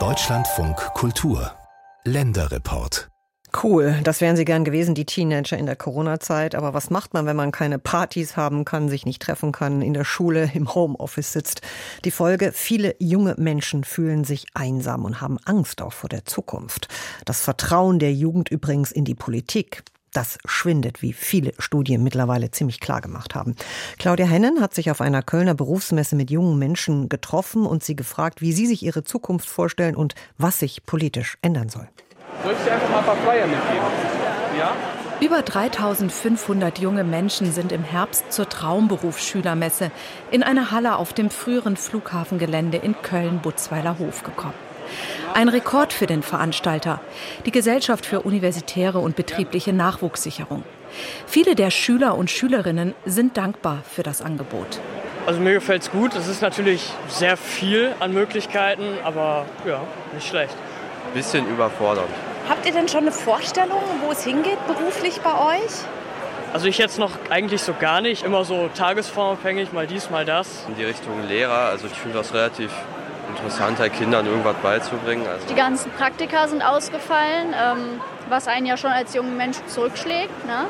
Deutschlandfunk Kultur Länderreport Cool, das wären sie gern gewesen, die Teenager in der Corona-Zeit. Aber was macht man, wenn man keine Partys haben kann, sich nicht treffen kann, in der Schule, im Homeoffice sitzt? Die Folge, viele junge Menschen fühlen sich einsam und haben Angst auch vor der Zukunft. Das Vertrauen der Jugend übrigens in die Politik, das schwindet, wie viele Studien mittlerweile ziemlich klar gemacht haben. Claudia Hennen hat sich auf einer Kölner Berufsmesse mit jungen Menschen getroffen und sie gefragt, wie sie sich ihre Zukunft vorstellen und was sich politisch ändern soll. Soll ich dir einfach mal ein paar Flyer mitgeben? Ja? Über 3500 junge Menschen sind im Herbst zur Traumberufsschülermesse in eine Halle auf dem früheren Flughafengelände in Köln-Butzweiler Hof gekommen. Ein Rekord für den Veranstalter, die Gesellschaft für universitäre und betriebliche Nachwuchssicherung. Viele der Schüler und Schülerinnen sind dankbar für das Angebot. Also mir gefällt es gut. Es ist natürlich sehr viel an Möglichkeiten, aber ja, nicht schlecht bisschen überfordernd. Habt ihr denn schon eine Vorstellung, wo es hingeht beruflich bei euch? Also ich jetzt noch eigentlich so gar nicht, immer so tagesformabhängig, mal dies, mal das. In die Richtung Lehrer, also ich finde das relativ interessant, Kindern irgendwas beizubringen. Also die ganzen Praktika sind ausgefallen, ähm, was einen ja schon als junger Mensch zurückschlägt. Ne?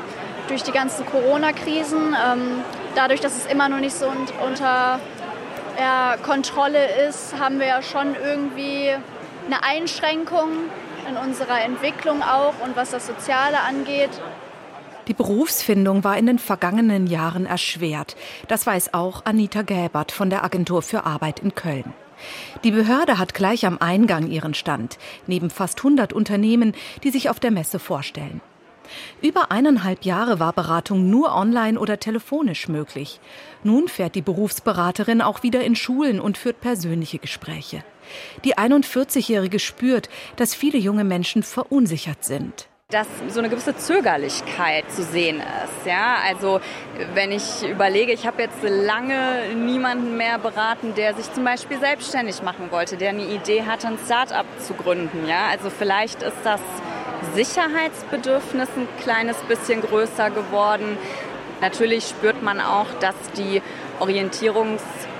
Durch die ganzen Corona-Krisen, ähm, dadurch, dass es immer noch nicht so unter ja, Kontrolle ist, haben wir ja schon irgendwie eine Einschränkung in unserer Entwicklung auch und was das Soziale angeht. Die Berufsfindung war in den vergangenen Jahren erschwert. Das weiß auch Anita Gäbert von der Agentur für Arbeit in Köln. Die Behörde hat gleich am Eingang ihren Stand, neben fast 100 Unternehmen, die sich auf der Messe vorstellen. Über eineinhalb Jahre war Beratung nur online oder telefonisch möglich. Nun fährt die Berufsberaterin auch wieder in Schulen und führt persönliche Gespräche. Die 41-Jährige spürt, dass viele junge Menschen verunsichert sind dass so eine gewisse Zögerlichkeit zu sehen ist. Ja, also wenn ich überlege, ich habe jetzt lange niemanden mehr beraten, der sich zum Beispiel selbstständig machen wollte, der eine Idee hatte, ein Start-up zu gründen. Ja, also vielleicht ist das Sicherheitsbedürfnis ein kleines bisschen größer geworden. Natürlich spürt man auch, dass die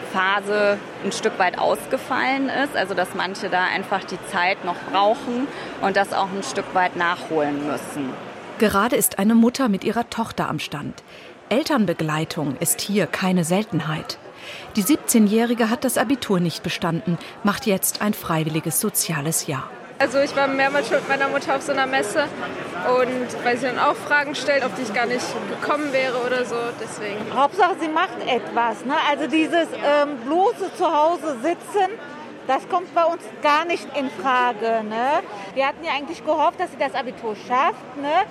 Orientierungsphase ein Stück weit ausgefallen ist, also dass manche da einfach die Zeit noch brauchen und das auch ein Stück weit nachholen müssen. Gerade ist eine Mutter mit ihrer Tochter am Stand. Elternbegleitung ist hier keine Seltenheit. Die 17-Jährige hat das Abitur nicht bestanden, macht jetzt ein freiwilliges soziales Jahr. Also ich war mehrmals schon mit meiner Mutter auf so einer Messe und weil sie dann auch Fragen stellt, auf die ich gar nicht gekommen wäre oder so. Deswegen. Hauptsache, sie macht etwas. Ne? Also dieses ähm, bloße zu Hause sitzen, das kommt bei uns gar nicht in Frage. Ne? Wir hatten ja eigentlich gehofft, dass sie das Abitur schafft. Ne?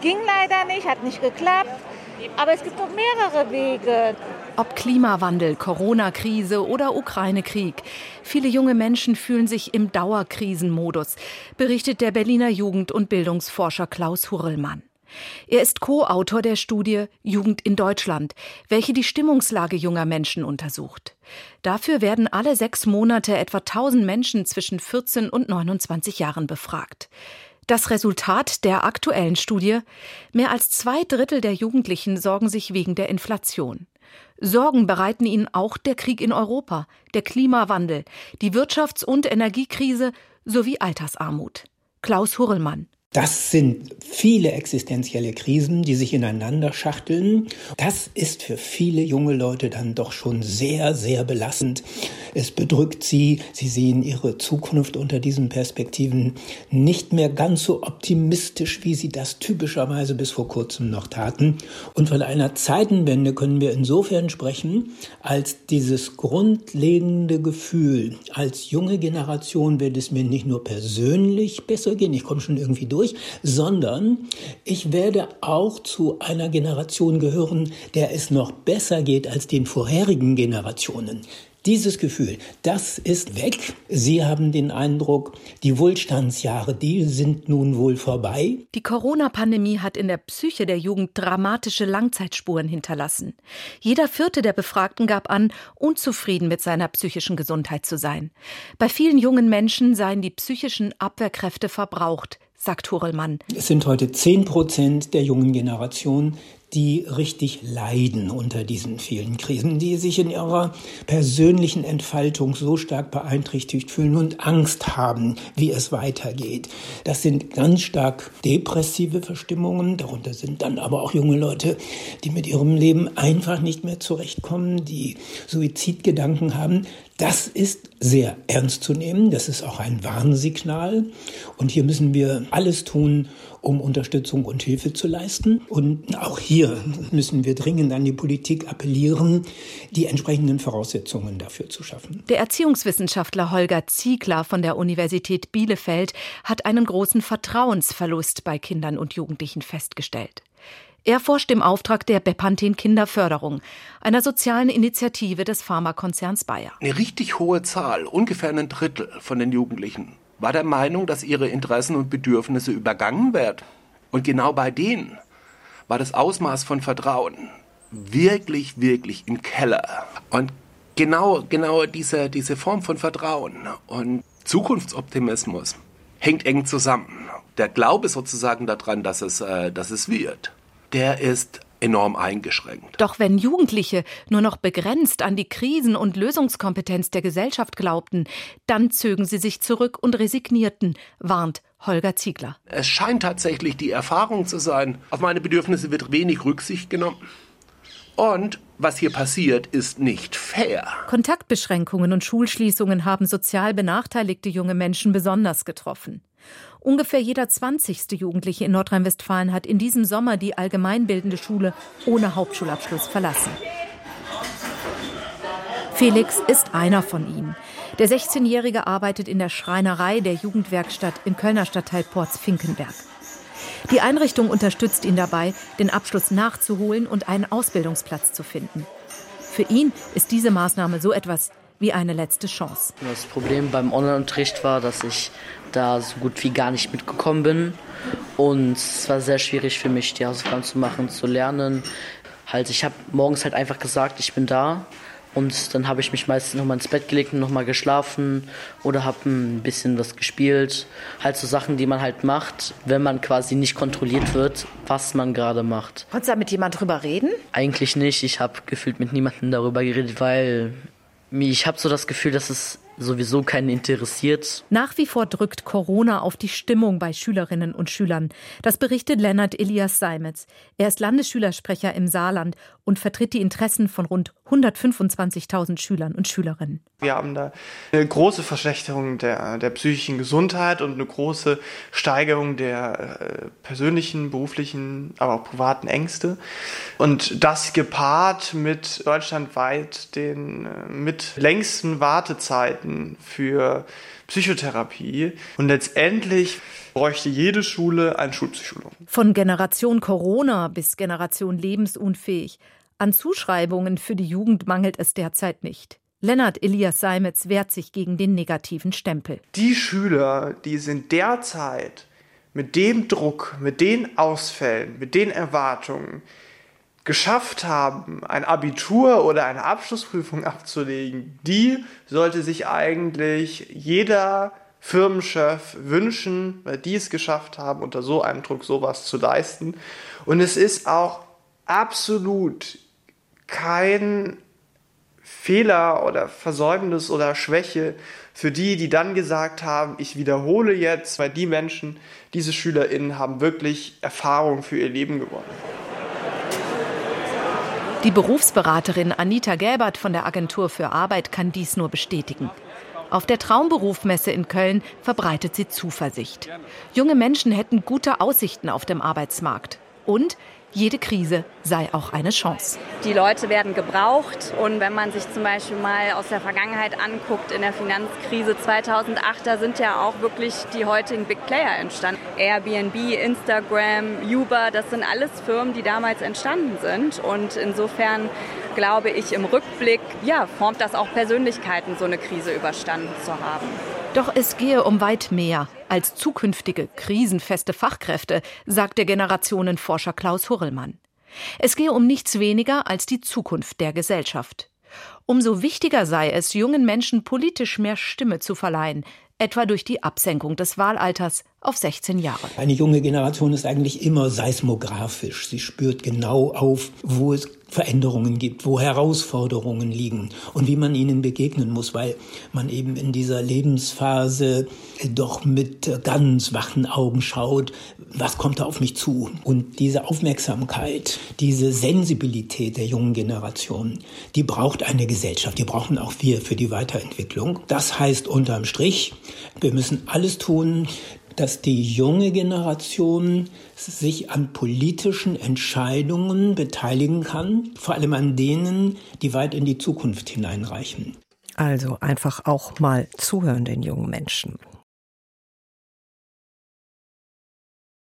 Ging leider nicht, hat nicht geklappt. Aber es gibt noch mehrere Wege. Ob Klimawandel, Corona-Krise oder Ukraine-Krieg. Viele junge Menschen fühlen sich im Dauerkrisenmodus, berichtet der Berliner Jugend- und Bildungsforscher Klaus Hurrellmann. Er ist Co-Autor der Studie Jugend in Deutschland, welche die Stimmungslage junger Menschen untersucht. Dafür werden alle sechs Monate etwa 1000 Menschen zwischen 14 und 29 Jahren befragt. Das Resultat der aktuellen Studie? Mehr als zwei Drittel der Jugendlichen sorgen sich wegen der Inflation. Sorgen bereiten ihnen auch der Krieg in Europa, der Klimawandel, die Wirtschafts- und Energiekrise sowie Altersarmut. Klaus Hurrellmann. Das sind viele existenzielle Krisen, die sich ineinander schachteln. Das ist für viele junge Leute dann doch schon sehr, sehr belastend. Es bedrückt sie. Sie sehen ihre Zukunft unter diesen Perspektiven nicht mehr ganz so optimistisch, wie sie das typischerweise bis vor kurzem noch taten. Und von einer Zeitenwende können wir insofern sprechen, als dieses grundlegende Gefühl, als junge Generation wird es mir nicht nur persönlich besser gehen, ich komme schon irgendwie durch, sondern ich werde auch zu einer Generation gehören, der es noch besser geht als den vorherigen Generationen. Dieses Gefühl, das ist weg. Sie haben den Eindruck, die Wohlstandsjahre, die sind nun wohl vorbei. Die Corona-Pandemie hat in der Psyche der Jugend dramatische Langzeitspuren hinterlassen. Jeder vierte der Befragten gab an, unzufrieden mit seiner psychischen Gesundheit zu sein. Bei vielen jungen Menschen seien die psychischen Abwehrkräfte verbraucht sagt Horelmann. Es sind heute 10 Prozent der jungen Generation, die richtig leiden unter diesen vielen Krisen, die sich in ihrer persönlichen Entfaltung so stark beeinträchtigt fühlen und Angst haben, wie es weitergeht. Das sind ganz stark depressive Verstimmungen. Darunter sind dann aber auch junge Leute, die mit ihrem Leben einfach nicht mehr zurechtkommen, die Suizidgedanken haben. Das ist sehr ernst zu nehmen. Das ist auch ein Warnsignal. Und hier müssen wir alles tun, um Unterstützung und Hilfe zu leisten. Und auch hier müssen wir dringend an die Politik appellieren, die entsprechenden Voraussetzungen dafür zu schaffen. Der Erziehungswissenschaftler Holger Ziegler von der Universität Bielefeld hat einen großen Vertrauensverlust bei Kindern und Jugendlichen festgestellt. Er forscht im Auftrag der Bepanthen Kinderförderung, einer sozialen Initiative des Pharmakonzerns Bayer. Eine richtig hohe Zahl, ungefähr ein Drittel von den Jugendlichen, war der Meinung, dass ihre Interessen und Bedürfnisse übergangen werden. Und genau bei denen war das Ausmaß von Vertrauen wirklich, wirklich im Keller. Und genau, genau diese, diese Form von Vertrauen und Zukunftsoptimismus hängt eng zusammen. Der Glaube sozusagen daran, dass es, äh, dass es wird der ist enorm eingeschränkt. Doch wenn Jugendliche nur noch begrenzt an die Krisen- und Lösungskompetenz der Gesellschaft glaubten, dann zögen sie sich zurück und resignierten, warnt Holger Ziegler. Es scheint tatsächlich die Erfahrung zu sein, auf meine Bedürfnisse wird wenig Rücksicht genommen. Und was hier passiert, ist nicht fair. Kontaktbeschränkungen und Schulschließungen haben sozial benachteiligte junge Menschen besonders getroffen. Ungefähr jeder 20. Jugendliche in Nordrhein-Westfalen hat in diesem Sommer die allgemeinbildende Schule ohne Hauptschulabschluss verlassen. Felix ist einer von ihnen. Der 16-Jährige arbeitet in der Schreinerei der Jugendwerkstatt im Kölner Stadtteil Porz-Finkenberg. Die Einrichtung unterstützt ihn dabei, den Abschluss nachzuholen und einen Ausbildungsplatz zu finden. Für ihn ist diese Maßnahme so etwas wie eine letzte Chance. Das Problem beim Online-Unterricht war, dass ich da so gut wie gar nicht mitgekommen bin. Und es war sehr schwierig für mich, die Hausaufgaben zu machen, zu lernen. Halt, ich habe morgens halt einfach gesagt, ich bin da. Und dann habe ich mich meistens nochmal ins Bett gelegt und nochmal geschlafen oder habe ein bisschen was gespielt. Halt so Sachen, die man halt macht, wenn man quasi nicht kontrolliert wird, was man gerade macht. Konntest du da mit jemand drüber reden? Eigentlich nicht. Ich habe gefühlt mit niemandem darüber geredet, weil ich habe so das Gefühl, dass es sowieso keinen interessiert. Nach wie vor drückt Corona auf die Stimmung bei Schülerinnen und Schülern. Das berichtet Lennart Elias Seimetz. Er ist Landesschülersprecher im Saarland und vertritt die Interessen von rund 125.000 Schülern und Schülerinnen. Wir haben da eine große Verschlechterung der, der psychischen Gesundheit und eine große Steigerung der äh, persönlichen, beruflichen, aber auch privaten Ängste. Und das gepaart mit deutschlandweit den äh, mit längsten Wartezeiten für Psychotherapie. Und letztendlich bräuchte jede Schule einen Schulpsychologen. Von Generation Corona bis Generation lebensunfähig. An Zuschreibungen für die Jugend mangelt es derzeit nicht. Lennart Elias Seimetz wehrt sich gegen den negativen Stempel. Die Schüler, die sind derzeit mit dem Druck, mit den Ausfällen, mit den Erwartungen geschafft haben, ein Abitur oder eine Abschlussprüfung abzulegen, die sollte sich eigentlich jeder Firmenchef wünschen, weil die es geschafft haben, unter so einem Druck sowas zu leisten. Und es ist auch absolut kein Fehler oder Versäumnis oder Schwäche für die, die dann gesagt haben, ich wiederhole jetzt, weil die Menschen, diese SchülerInnen haben wirklich Erfahrung für ihr Leben gewonnen. Die Berufsberaterin Anita Gelbert von der Agentur für Arbeit kann dies nur bestätigen. Auf der Traumberufmesse in Köln verbreitet sie Zuversicht. Junge Menschen hätten gute Aussichten auf dem Arbeitsmarkt. Und jede Krise sei auch eine Chance. Die Leute werden gebraucht und wenn man sich zum Beispiel mal aus der Vergangenheit anguckt, in der Finanzkrise 2008, da sind ja auch wirklich die heutigen Big Player entstanden. Airbnb, Instagram, Uber, das sind alles Firmen, die damals entstanden sind und insofern glaube ich im Rückblick, ja, formt das auch Persönlichkeiten, so eine Krise überstanden zu haben. Doch es gehe um weit mehr als zukünftige krisenfeste Fachkräfte, sagt der Generationenforscher Klaus Hurrellmann. Es gehe um nichts weniger als die Zukunft der Gesellschaft. Umso wichtiger sei es, jungen Menschen politisch mehr Stimme zu verleihen, etwa durch die Absenkung des Wahlalters auf 16 Jahre. Eine junge Generation ist eigentlich immer seismografisch. Sie spürt genau auf, wo es Veränderungen gibt, wo Herausforderungen liegen und wie man ihnen begegnen muss, weil man eben in dieser Lebensphase doch mit ganz wachen Augen schaut, was kommt da auf mich zu. Und diese Aufmerksamkeit, diese Sensibilität der jungen Generation, die braucht eine Gesellschaft, die brauchen auch wir für die Weiterentwicklung. Das heißt unterm Strich, wir müssen alles tun, dass die junge Generation sich an politischen Entscheidungen beteiligen kann, vor allem an denen, die weit in die Zukunft hineinreichen. Also einfach auch mal zuhören den jungen Menschen.